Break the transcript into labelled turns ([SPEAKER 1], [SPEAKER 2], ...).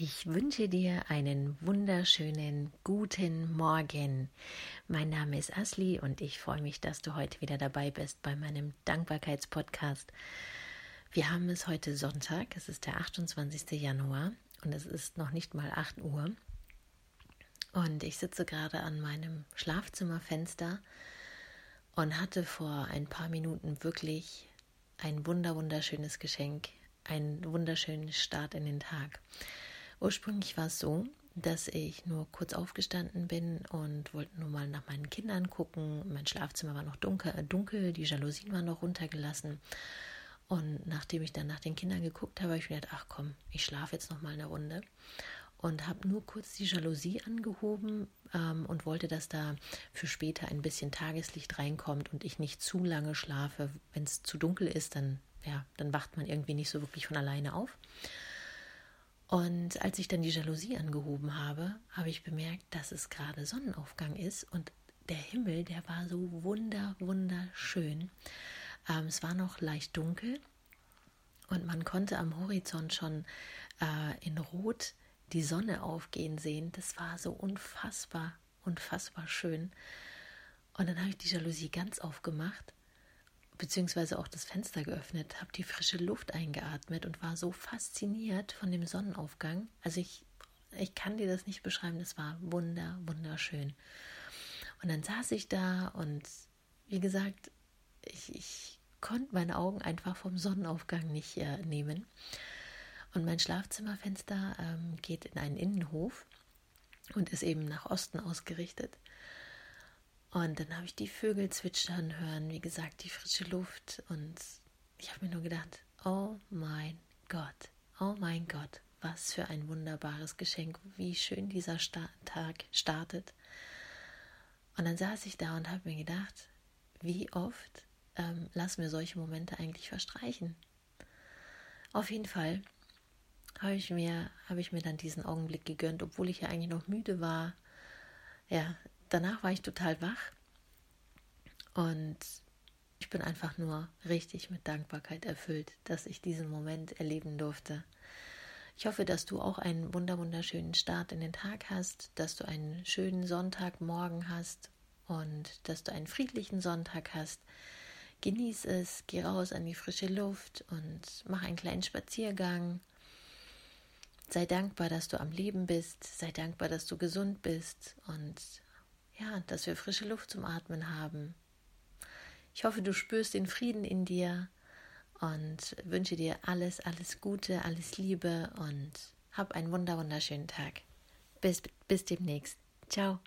[SPEAKER 1] Ich wünsche dir einen wunderschönen guten Morgen. Mein Name ist Asli und ich freue mich, dass du heute wieder dabei bist bei meinem Dankbarkeitspodcast. Wir haben es heute Sonntag, es ist der 28. Januar und es ist noch nicht mal 8 Uhr. Und ich sitze gerade an meinem Schlafzimmerfenster und hatte vor ein paar Minuten wirklich ein wunder wunderschönes Geschenk, einen wunderschönen Start in den Tag. Ursprünglich war es so, dass ich nur kurz aufgestanden bin und wollte nur mal nach meinen Kindern gucken. Mein Schlafzimmer war noch dunkel, äh, dunkel die Jalousien waren noch runtergelassen. Und nachdem ich dann nach den Kindern geguckt habe, habe ich mir gedacht, ach komm, ich schlafe jetzt noch mal eine Runde. Und habe nur kurz die Jalousie angehoben ähm, und wollte, dass da für später ein bisschen Tageslicht reinkommt und ich nicht zu lange schlafe. Wenn es zu dunkel ist, dann, ja, dann wacht man irgendwie nicht so wirklich von alleine auf. Und als ich dann die Jalousie angehoben habe, habe ich bemerkt, dass es gerade Sonnenaufgang ist und der Himmel, der war so wunder, wunderschön. Ähm, es war noch leicht dunkel und man konnte am Horizont schon äh, in Rot die Sonne aufgehen sehen. Das war so unfassbar, unfassbar schön. Und dann habe ich die Jalousie ganz aufgemacht beziehungsweise auch das Fenster geöffnet, habe die frische Luft eingeatmet und war so fasziniert von dem Sonnenaufgang. Also ich, ich kann dir das nicht beschreiben, das war wunder, wunderschön. Und dann saß ich da und wie gesagt, ich, ich konnte meine Augen einfach vom Sonnenaufgang nicht äh, nehmen. Und mein Schlafzimmerfenster ähm, geht in einen Innenhof und ist eben nach Osten ausgerichtet. Und dann habe ich die Vögel zwitschern hören, wie gesagt, die frische Luft. Und ich habe mir nur gedacht, oh mein Gott, oh mein Gott, was für ein wunderbares Geschenk, wie schön dieser Sta Tag startet. Und dann saß ich da und habe mir gedacht, wie oft ähm, lassen wir solche Momente eigentlich verstreichen. Auf jeden Fall habe ich mir habe ich mir dann diesen Augenblick gegönnt, obwohl ich ja eigentlich noch müde war. Ja, danach war ich total wach und ich bin einfach nur richtig mit Dankbarkeit erfüllt, dass ich diesen Moment erleben durfte. Ich hoffe, dass du auch einen wunderschönen Start in den Tag hast, dass du einen schönen Sonntagmorgen hast und dass du einen friedlichen Sonntag hast. Genieß es, geh raus an die frische Luft und mach einen kleinen Spaziergang. Sei dankbar, dass du am Leben bist, sei dankbar, dass du gesund bist und ja, dass wir frische Luft zum Atmen haben. Ich hoffe, du spürst den Frieden in dir und wünsche dir alles, alles Gute, alles Liebe und hab einen wunderschönen Tag. Bis, bis demnächst. Ciao.